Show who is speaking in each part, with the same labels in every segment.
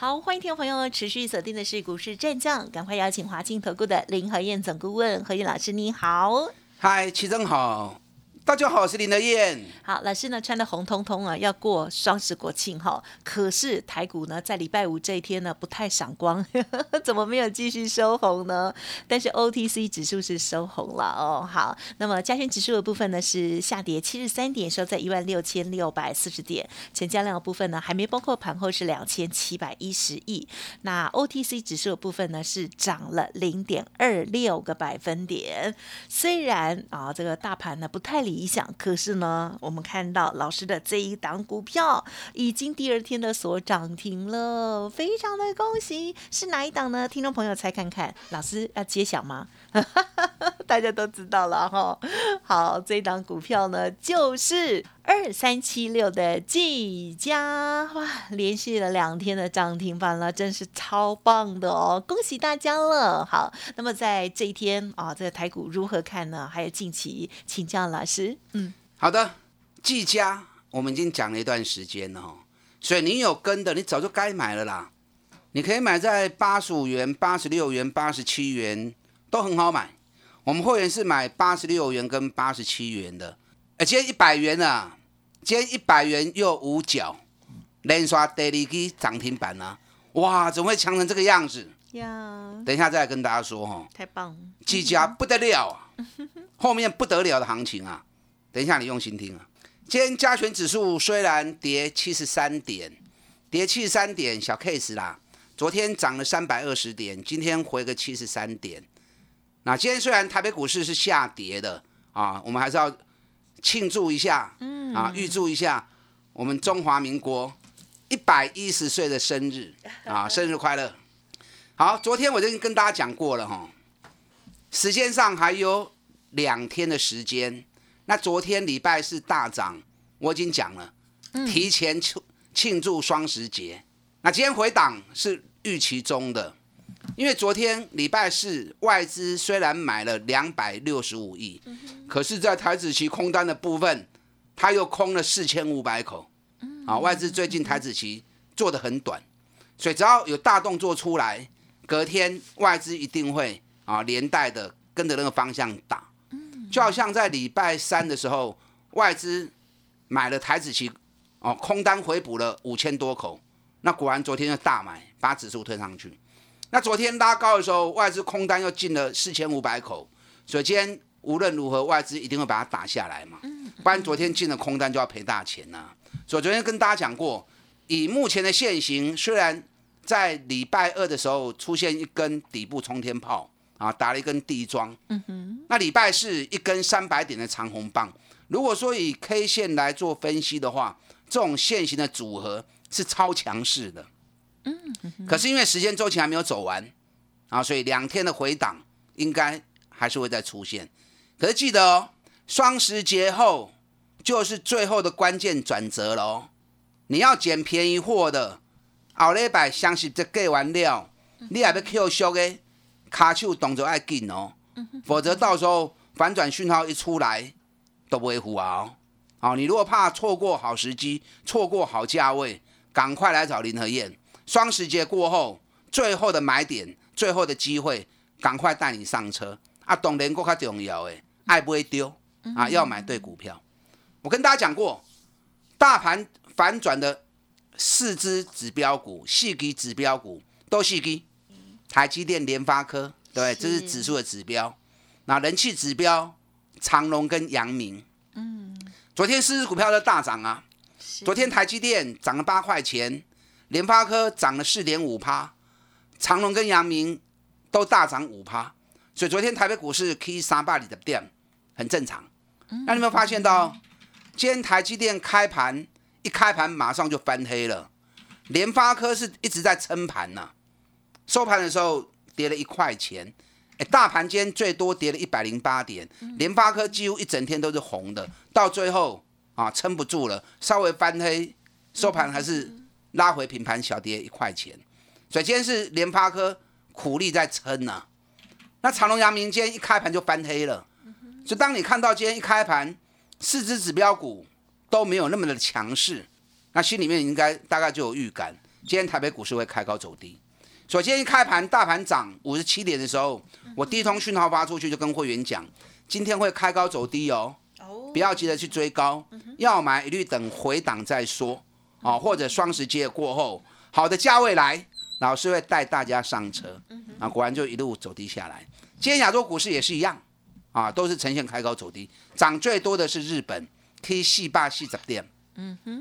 Speaker 1: 好，欢迎听众朋友持续锁定的是股市战将，赶快邀请华庆投顾的林和燕总顾问何燕老师，你好。
Speaker 2: 嗨，齐正好。大家好，我是林德燕。
Speaker 1: 好，老师呢穿的红彤彤啊，要过双十国庆哈。可是台股呢，在礼拜五这一天呢，不太闪光，怎么没有继续收红呢？但是 OTC 指数是收红了哦。好，那么加权指数的部分呢是下跌七十三点，收在一万六千六百四十点。成交量的部分呢还没包括盘后是两千七百一十亿。那 OTC 指数的部分呢是涨了零点二六个百分点。虽然啊这个大盘呢不太理。理想，可是呢，我们看到老师的这一档股票已经第二天的所涨停了，非常的恭喜！是哪一档呢？听众朋友猜看看，老师要揭晓吗？大家都知道了哈。好，这一档股票呢，就是二三七六的技嘉，哇，连续了两天的涨停板了，真是超棒的哦！恭喜大家了。好，那么在这一天啊，这个台股如何看呢？还有近期，请教老师。
Speaker 2: 嗯，好的，技嘉我们已经讲了一段时间了哈，所以你有跟的，你早就该买了啦。你可以买在八十五元、八十六元、八十七元，都很好买。我们会员是买八十六元跟八十七元的。而且一百元啊，今天一百元又五角，连刷 daily 机涨停板啊！哇，怎么会强成这个样子？呀，等一下再来跟大家说哈。
Speaker 1: 太棒，
Speaker 2: 技嘉不得了啊，后面不得了的行情啊！等一下，你用心听啊！今天加权指数虽然跌七十三点，跌七十三点小 case 啦。昨天涨了三百二十点，今天回个七十三点。那今天虽然台北股市是下跌的啊，我们还是要庆祝一下，嗯啊，预祝一下我们中华民国一百一十岁的生日啊，生日快乐！好，昨天我就跟大家讲过了哈，时间上还有两天的时间。那昨天礼拜四大涨，我已经讲了，提前庆庆祝双十节。那今天回档是预期中的，因为昨天礼拜四外资虽然买了两百六十五亿，可是，在台子期空单的部分，它又空了四千五百口。啊，外资最近台子期做的很短，所以只要有大动作出来，隔天外资一定会啊连带的跟着那个方向打。就好像在礼拜三的时候，外资买了台子期，哦，空单回补了五千多口，那果然昨天就大买，把指数推上去。那昨天拉高的时候，外资空单又进了四千五百口，所以今天无论如何，外资一定会把它打下来嘛，不然昨天进了空单就要赔大钱呐。所以昨天跟大家讲过，以目前的现行，虽然在礼拜二的时候出现一根底部冲天炮。啊，打了一根地桩。嗯哼，那礼拜是一根三百点的长红棒。如果说以 K 线来做分析的话，这种线型的组合是超强势的。嗯，可是因为时间周期还没有走完啊，所以两天的回档应该还是会再出现。可是记得哦，双十节后就是最后的关键转折了哦。你要捡便宜货的，后礼拜相信这过完了，你还要 Q 缩的。卡手动作要紧哦，否则到时候反转讯号一出来都不会糊啊！好，你如果怕错过好时机、错过好价位，赶快来找林和燕。双十节过后，最后的买点、最后的机会，赶快带你上车啊！懂人国较重要诶，爱不会丢啊！要买对股票。我跟大家讲过，大盘反转的四只指标股、四基指标股都四基。台积电、联发科，对，这是指数的指标。那人气指标，长隆跟阳明。嗯，昨天四只股票都大涨啊。昨天台积电涨了八块钱，联发科涨了四点五趴，长隆跟阳明都大涨五趴。所以昨天台北股市 K 三八里的店很正常。那你有没有发现到，今天台积电开盘一开盘马上就翻黑了，联发科是一直在撑盘呢。收盘的时候跌了一块钱，哎，大盘今天最多跌了一百零八点，联发科几乎一整天都是红的，到最后啊撑不住了，稍微翻黑，收盘还是拉回平盘小跌一块钱。所以今天是联发科苦力在撑呢。那长隆、阳明今天一开盘就翻黑了，所以当你看到今天一开盘四只指标股都没有那么的强势，那心里面应该大概就有预感，今天台北股市会开高走低。所以今天一开盘，大盘涨五十七点的时候，我第一通讯号发出去，就跟会员讲，今天会开高走低哦，不要急着去追高，要买一律等回档再说，哦，或者双十节过后，好的价位来，老师会带大家上车，啊，果然就一路走低下来。今天亚洲股市也是一样，啊，都是呈现开高走低，涨最多的是日本，K 细霸细十点，嗯哼，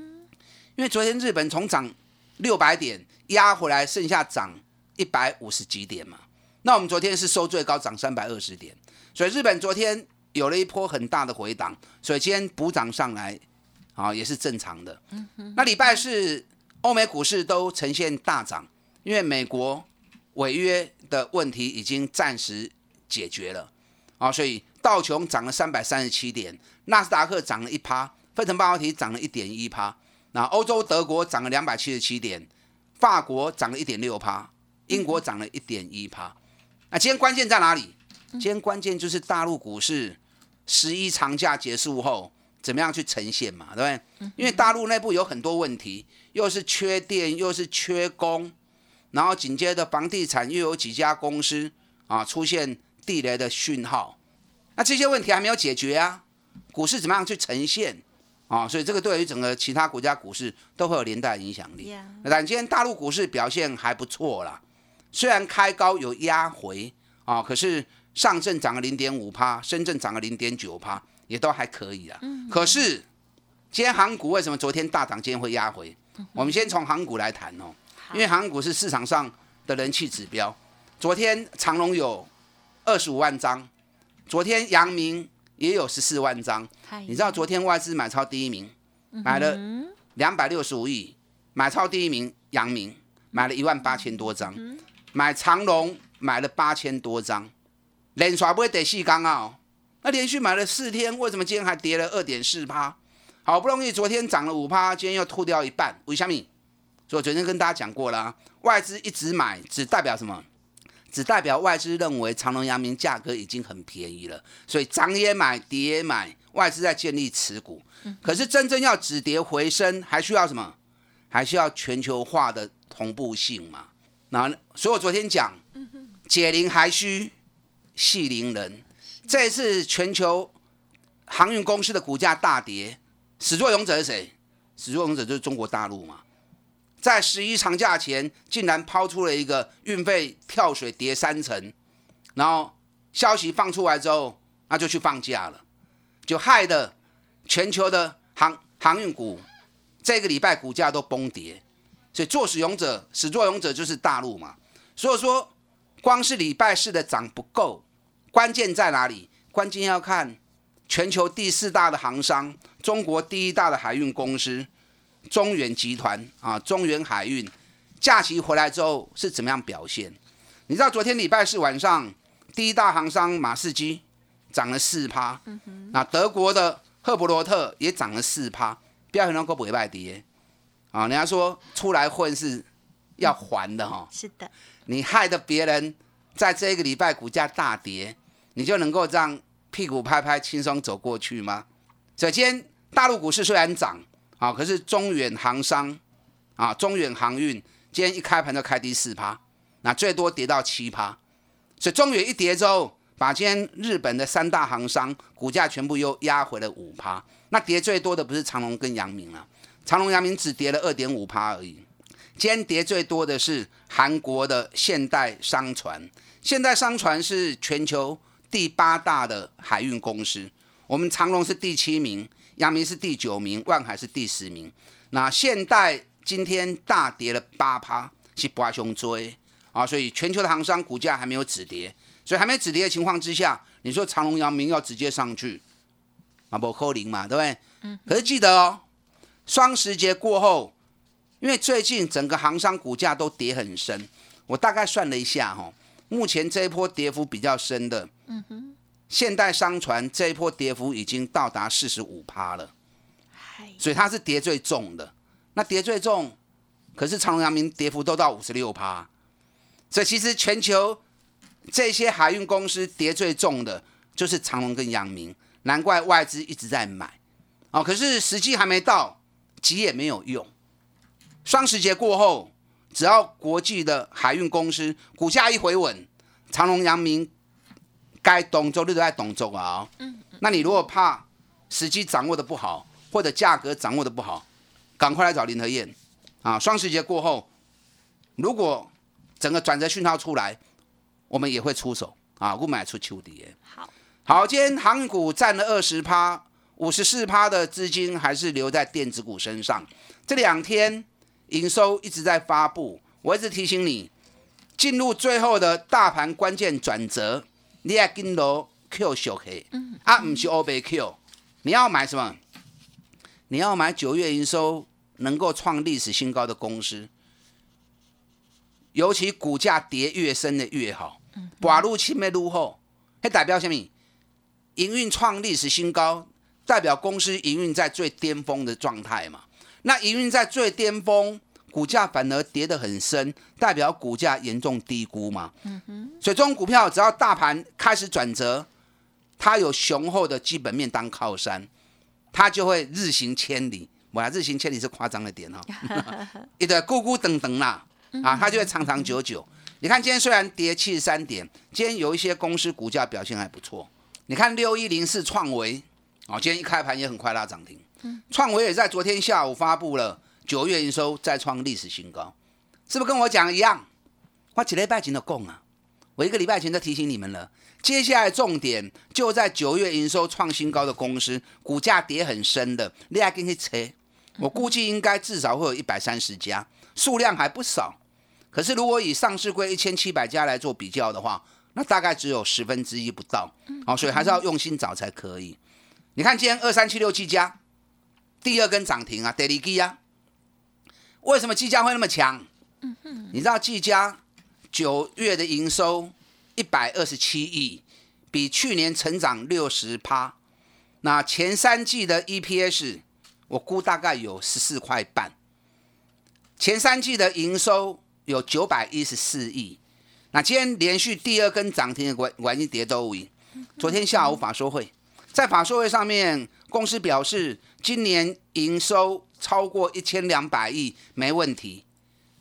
Speaker 2: 因为昨天日本从涨六百点压回来，剩下涨。一百五十几点嘛，那我们昨天是收最高涨三百二十点，所以日本昨天有了一波很大的回档，所以今天补涨上来，啊也是正常的。那礼拜是欧美股市都呈现大涨，因为美国违约的问题已经暂时解决了，啊，所以道琼涨了三百三十七点，纳斯达克涨了一趴，费城半导体涨了一点一趴，那欧洲德国涨了两百七十七点，法国涨了一点六趴。英国涨了一点一趴，那今天关键在哪里？今天关键就是大陆股市十一长假结束后怎么样去呈现嘛，对不对？因为大陆内部有很多问题，又是缺电，又是缺工，然后紧接着房地产又有几家公司啊出现地雷的讯号，那这些问题还没有解决啊，股市怎么样去呈现啊？所以这个对于整个其他国家股市都会有连带影响力。那今天大陆股市表现还不错啦。虽然开高有压回啊，可是上证涨了零点五趴，深圳涨了零点九趴，也都还可以啊。可是今天航股为什么昨天大涨，今天会压回？我们先从航股来谈哦，因为航股是市场上的人气指标。昨天长隆有二十五万张，昨天阳明也有十四万张。你知道昨天外资买超第一名买了两百六十五亿，买超第一名阳明买了一万八千多张。买长隆买了八千多张，连刷不会得细钢啊！那连续买了四天，为什么今天还跌了二点四趴？好不容易昨天涨了五趴，今天又吐掉一半，为什么？所以昨天跟大家讲过了，外资一直买，只代表什么？只代表外资认为长隆、阳明价格已经很便宜了，所以涨也买，跌也买，外资在建立持股。可是真正要止跌回升，还需要什么？还需要全球化的同步性嘛？那所以我昨天讲，解铃还需系铃人。这次全球航运公司的股价大跌，始作俑者是谁？始作俑者就是中国大陆嘛。在十一长假前，竟然抛出了一个运费跳水跌三成，然后消息放出来之后，那就去放假了，就害得全球的航航运股这个礼拜股价都崩跌。所以做使用者，始作俑者就是大陆嘛。所以说，光是礼拜四的涨不够，关键在哪里？关键要看全球第四大的航商，中国第一大的海运公司中远集团啊，中远海运假期回来之后是怎么样表现？你知道昨天礼拜四晚上，第一大航商马士基涨了四趴，那德国的赫伯罗特也涨了四趴，不要很多个不会败跌。啊，人家说出来混是要还的哈。
Speaker 1: 是的，
Speaker 2: 你害得别人在这一个礼拜股价大跌，你就能够这样屁股拍拍轻松走过去吗？首先，大陆股市虽然涨啊，可是中远航商啊，中远航运今天一开盘就开低四趴，那最多跌到七趴，所以中远一跌之后，把今天日本的三大航商股价全部又压回了五趴。那跌最多的不是长隆跟阳明了。长隆、阳明只跌了二点五趴而已。今天跌最多的是韩国的现代商船。现代商船是全球第八大的海运公司。我们长隆是第七名，阳明是第九名，万海是第十名。那现代今天大跌了八趴，是八雄追啊！所以全球的航商股价还没有止跌，所以还没止跌的情况之下，你说长隆、阳明要直接上去，啊不扣零嘛，对不对？嗯。可是记得哦。双十节过后，因为最近整个航商股价都跌很深，我大概算了一下哈，目前这一波跌幅比较深的，嗯哼，现代商船这一波跌幅已经到达四十五趴了，所以它是跌最重的。那跌最重，可是长隆、阳明跌幅都到五十六趴，所以其实全球这些海运公司跌最重的，就是长隆跟阳明，难怪外资一直在买。哦，可是时机还没到，急也没有用。双十节过后。只要国际的海运公司股价一回稳，长隆、阳明该动作你都在动作啊。嗯，那你如果怕时机掌握的不好，或者价格掌握的不好，赶快来找林和燕啊！双十节过后，如果整个转折讯号出来，我们也会出手啊，不买出秋底。
Speaker 1: 好，
Speaker 2: 好，今天航股占了二十趴，五十四趴的资金还是留在电子股身上。这两天。营收一直在发布，我一直提醒你，进入最后的大盘关键转折，你要跟牢 Q 小黑，啊，不是 O B Q，你要买什么？你要买九月营收能够创历史新高的公司，尤其股价跌越深的越好，寡入清没入后，还代表什么？营运创历史新高，代表公司营运在最巅峰的状态嘛？那营运在最巅峰，股价反而跌得很深，代表股价严重低估嘛。嗯哼。所以这种股票，只要大盘开始转折，它有雄厚的基本面当靠山，它就会日行千里。我日行千里是夸张了点哈。一个咕咕等等啦，啊，它就会长长久久。你看今天虽然跌七十三点，今天有一些公司股价表现还不错。你看六一零四创维，哦，今天一开盘也很快拉涨停。创维也在昨天下午发布了九月营收再创历史新高，是不是跟我讲一样？我几礼拜前都讲啊，我一个礼拜前就提醒你们了。接下来重点就在九月营收创新高的公司，股价跌很深的，你还跟去扯？我估计应该至少会有一百三十家，数量还不少。可是如果以上市柜一千七百家来做比较的话，那大概只有十分之一不到。好，所以还是要用心找才可以。你看今天二三七六七家。第二根涨停啊，德力基啊，为什么技嘉会那么强？你知道技嘉九月的营收一百二十七亿，比去年成长六十趴。那前三季的 EPS 我估大概有十四块半。前三季的营收有九百一十四亿。那今天连续第二根涨停的关关键跌都赢。昨天下午法说会，在法说会上面。公司表示，今年营收超过一千两百亿没问题。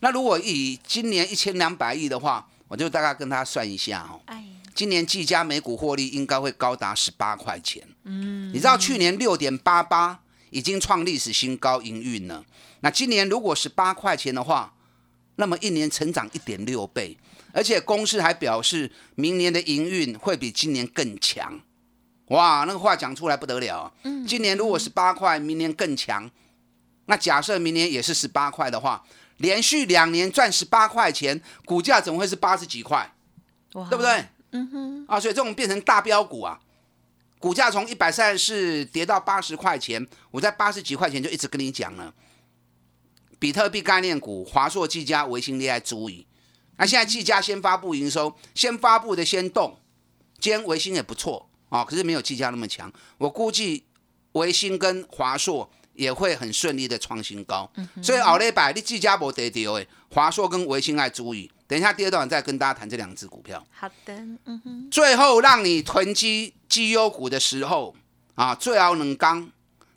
Speaker 2: 那如果以今年一千两百亿的话，我就大概跟他算一下哦。今年技嘉每股获利应该会高达十八块钱。嗯，你知道去年六点八八已经创历史新高营运了。那今年如果十八块钱的话，那么一年成长一点六倍，而且公司还表示，明年的营运会比今年更强。哇，那个话讲出来不得了。嗯，今年如果十八块，明年更强。那假设明年也是十八块的话，连续两年赚十八块钱，股价怎么会是八十几块？对不对？嗯哼。啊，所以这种变成大标股啊，股价从一百三十跌到八十块钱，我在八十几块钱就一直跟你讲了。比特币概念股，华硕、技嘉、维新、利爱、足矣。那现在技嘉先发布营收，先发布的先动，今天维新也不错。啊，可是没有技嘉那么强。我估计维新跟华硕也会很顺利的创新高。所以奥利百你技嘉不得丢诶，华硕跟维新爱注意。等一下第二段再跟大家谈这两只股票。
Speaker 1: 好的，嗯哼。
Speaker 2: 最后让你囤积绩优股的时候啊，最好能刚，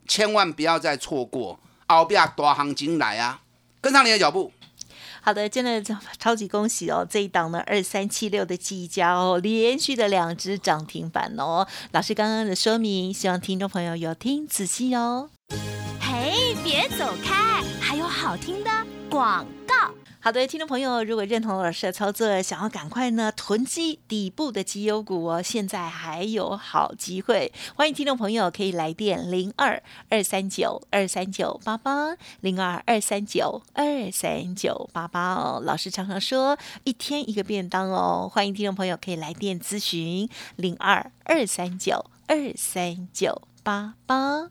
Speaker 2: 千万不要再错过后边大行情来啊，跟上你的脚步。
Speaker 1: 好的，真的超级恭喜哦！这一档呢，二三七六的绩佳哦，连续的两只涨停板哦。老师刚刚的说明，希望听众朋友有听仔细哦。嘿，别走开，还有好听的广告。好的，听众朋友，如果认同老师的操作，想要赶快呢囤积底部的绩优股哦，现在还有好机会，欢迎听众朋友可以来电零二二三九二三九八八零二二三九二三九八八哦。老师常常说一天一个便当哦，欢迎听众朋友可以来电咨询零二二三九二三九八八。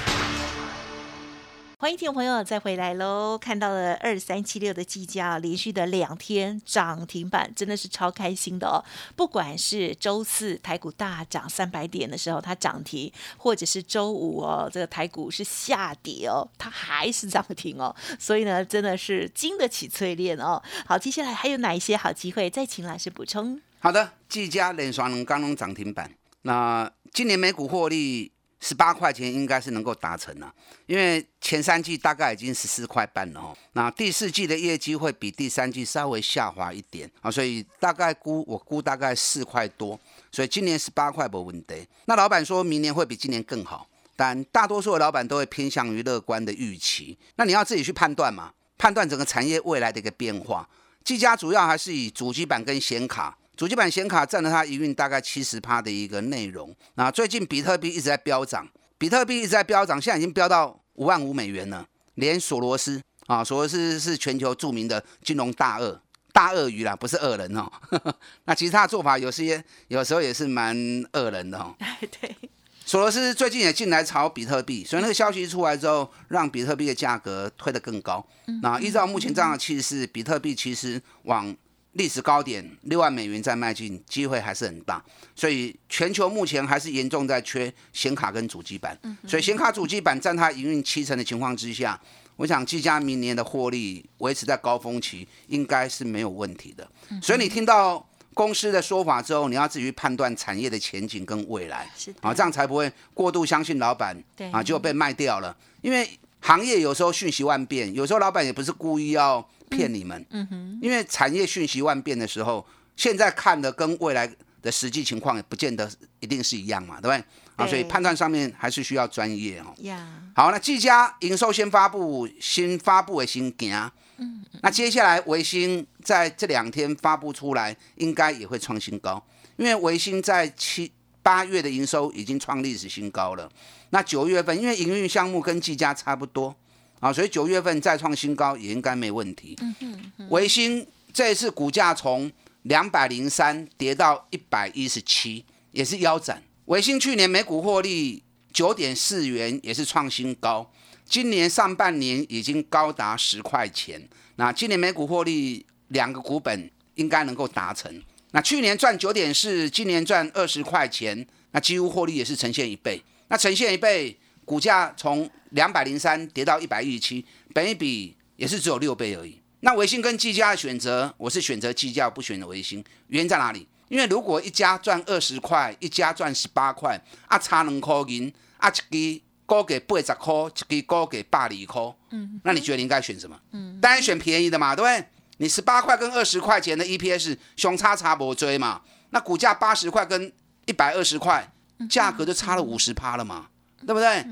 Speaker 1: 欢迎听众朋友再回来喽！看到了二三七六的技嘉连续的两天涨停板，真的是超开心的哦。不管是周四台股大涨三百点的时候，它涨停，或者是周五哦，这个台股是下跌哦，它还是涨停哦。所以呢，真的是经得起淬炼哦。好，接下来还有哪一些好机会？再请老师补充。
Speaker 2: 好的，技嘉连双能刚刚涨停板，那今年每股获利。十八块钱应该是能够达成了，因为前三季大概已经十四块半了哦。那第四季的业绩会比第三季稍微下滑一点啊，所以大概估我估大概四块多，所以今年十八块不问题。那老板说明年会比今年更好，但大多数的老板都会偏向于乐观的预期。那你要自己去判断嘛，判断整个产业未来的一个变化。技嘉主要还是以主机板跟显卡。主机板显卡占了它营运大概七十趴的一个内容。那最近比特币一直在飙涨，比特币一直在飙涨，现在已经飙到五万五美元了。连索罗斯啊，索罗斯是全球著名的金融大鳄，大鳄鱼啦，不是恶人哦。那其实他的做法有些有时候也是蛮恶人的哦。
Speaker 1: 对，
Speaker 2: 索罗斯最近也进来炒比特币，所以那个消息出来之后，让比特币的价格推得更高。那依照目前这样的趋势，比特币其实往历史高点六万美元再迈进，机会还是很大，所以全球目前还是严重在缺显卡跟主机板，所以显卡主机板占它营运七成的情况之下，我想技嘉明年的获利维持在高峰期应该是没有问题的。所以你听到公司的说法之后，你要自己去判断产业的前景跟未来，啊，这样才不会过度相信老板，啊，就被卖掉了。因为行业有时候瞬息万变，有时候老板也不是故意要。骗你们，嗯哼，因为产业讯息万变的时候，现在看的跟未来的实际情况也不见得一定是一样嘛，对不对？啊，所以判断上面还是需要专业哦。呀，好，那技嘉营收先发布，新发布的新件，嗯，那接下来维新在这两天发布出来，应该也会创新高，因为维新在七八月的营收已经创历史新高了。那九月份，因为营运项目跟技嘉差不多。啊，所以九月份再创新高也应该没问题。嗯哼，维新这一次股价从两百零三跌到一百一十七，也是腰斩。维新去年每股获利九点四元，也是创新高。今年上半年已经高达十块钱，那今年每股获利两个股本应该能够达成。那去年赚九点四，今年赚二十块钱，那几乎获利也是呈现一倍。那呈现一倍。股价从两百零三跌到一百一十七，本一比也是只有六倍而已。那维新跟技嘉的选择，我是选择技嘉，不选择维新。原因在哪里？因为如果一家赚二十块，一家赚十八块，啊差两块银，啊一支高给八十块，一支高给百二块，嗯，那你觉得你应该选什么？嗯，当然选便宜的嘛，对不对？你十八块跟二十块钱的 EPS 熊差差不追嘛，那股价八十块跟一百二十块，价格就差了五十趴了嘛。对不对？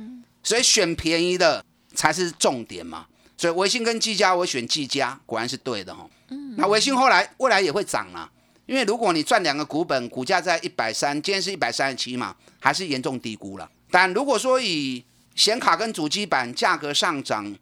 Speaker 2: 所以选便宜的才是重点嘛。所以维信跟技嘉，我选技嘉，果然是对的哦。那维信后来未来也会涨啊，因为如果你赚两个股本，股价在一百三，今天是一百三十七嘛，还是严重低估了。但如果说以显卡跟主机板价格上涨，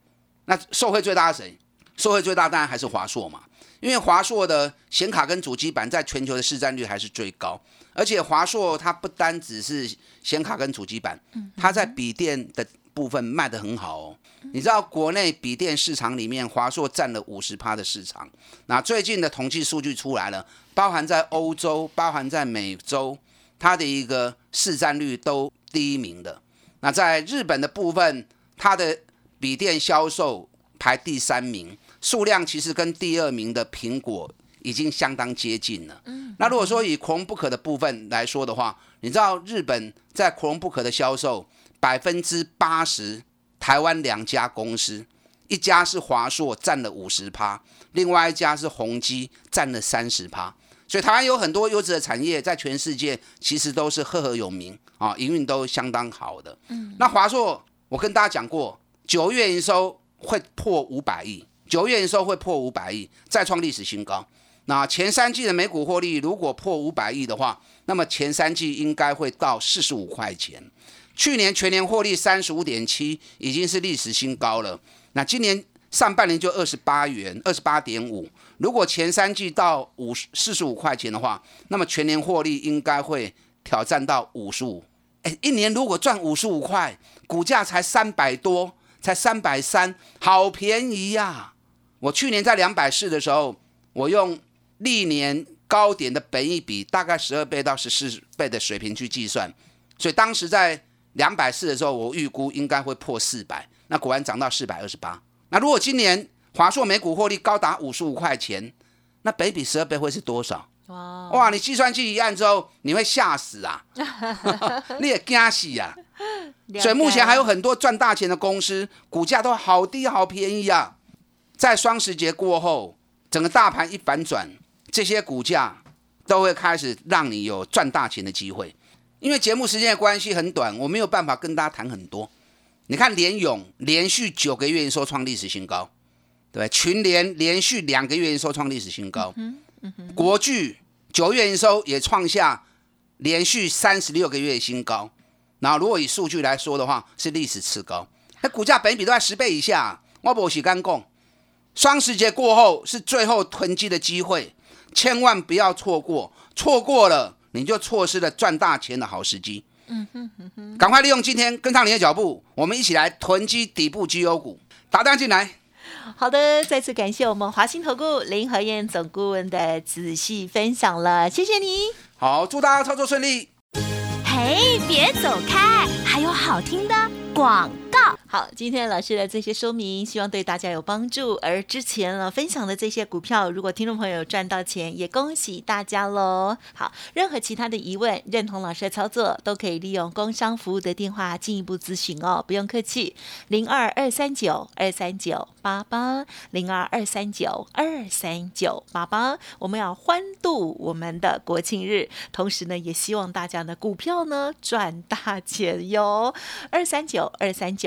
Speaker 2: 那受惠最大的谁？受惠最大当然还是华硕嘛，因为华硕的显卡跟主机板在全球的市占率还是最高。而且华硕它不单只是显卡跟主机板，它在笔电的部分卖得很好哦。你知道国内笔电市场里面，华硕占了五十趴的市场。那最近的统计数据出来了，包含在欧洲、包含在美洲，它的一个市占率都第一名的。那在日本的部分，它的笔电销售排第三名，数量其实跟第二名的苹果已经相当接近了。嗯那如果说以 Chromebook 的部分来说的话，你知道日本在 Chromebook 的销售百分之八十，台湾两家公司，一家是华硕占了五十趴，另外一家是宏基占了三十趴。所以台湾有很多优质的产业，在全世界其实都是赫赫有名啊，营运都相当好的。嗯，那华硕，我跟大家讲过，九月营收会破五百亿，九月营收会破五百亿，再创历史新高。那前三季的每股获利如果破五百亿的话，那么前三季应该会到四十五块钱。去年全年获利三十五点七，已经是历史新高了。那今年上半年就二十八元，二十八点五。如果前三季到五十四十五块钱的话，那么全年获利应该会挑战到五十五。哎，一年如果赚五十五块，股价才三百多，才三百三，好便宜呀！我去年在两百四的时候，我用历年高点的本益比，大概十二倍到十四倍的水平去计算，所以当时在两百四的时候，我预估应该会破四百，那果然涨到四百二十八。那如果今年，华硕每股获利高达五十五块钱，那北比十二倍会是多少？哇！哇！你计算机一按之后，你会吓死啊！你也惊死啊！所以目前还有很多赚大钱的公司，股价都好低好便宜啊！在双十节过后，整个大盘一反转，这些股价都会开始让你有赚大钱的机会。因为节目时间的关系很短，我没有办法跟大家谈很多。你看联勇连续九个月收创历史新高。对，群联连续两个月营收创历史新高，国巨九月营收也创下连续三十六个月新高。然后如果以数据来说的话，是历史次高。那股价本比都在十倍以下，我不喜干供。双十节过后是最后囤积的机会，千万不要错过，错过了你就错失了赚大钱的好时机。嗯哼哼哼，赶快利用今天跟上你的脚步，我们一起来囤积底部绩优股，打单进来。
Speaker 1: 好的，再次感谢我们华兴投顾林和燕总顾问的仔细分享了，谢谢你。
Speaker 2: 好，祝大家操作顺利。
Speaker 3: 嘿，别走开，还有好听的广。
Speaker 1: 好，今天老师的这些说明，希望对大家有帮助。而之前呢分享的这些股票，如果听众朋友赚到钱，也恭喜大家喽。好，任何其他的疑问，认同老师的操作，都可以利用工商服务的电话进一步咨询哦，不用客气，零二二三九二三九八八，零二二三九二三九八八。我们要欢度我们的国庆日，同时呢，也希望大家的股票呢赚大钱哟。二三九二三九。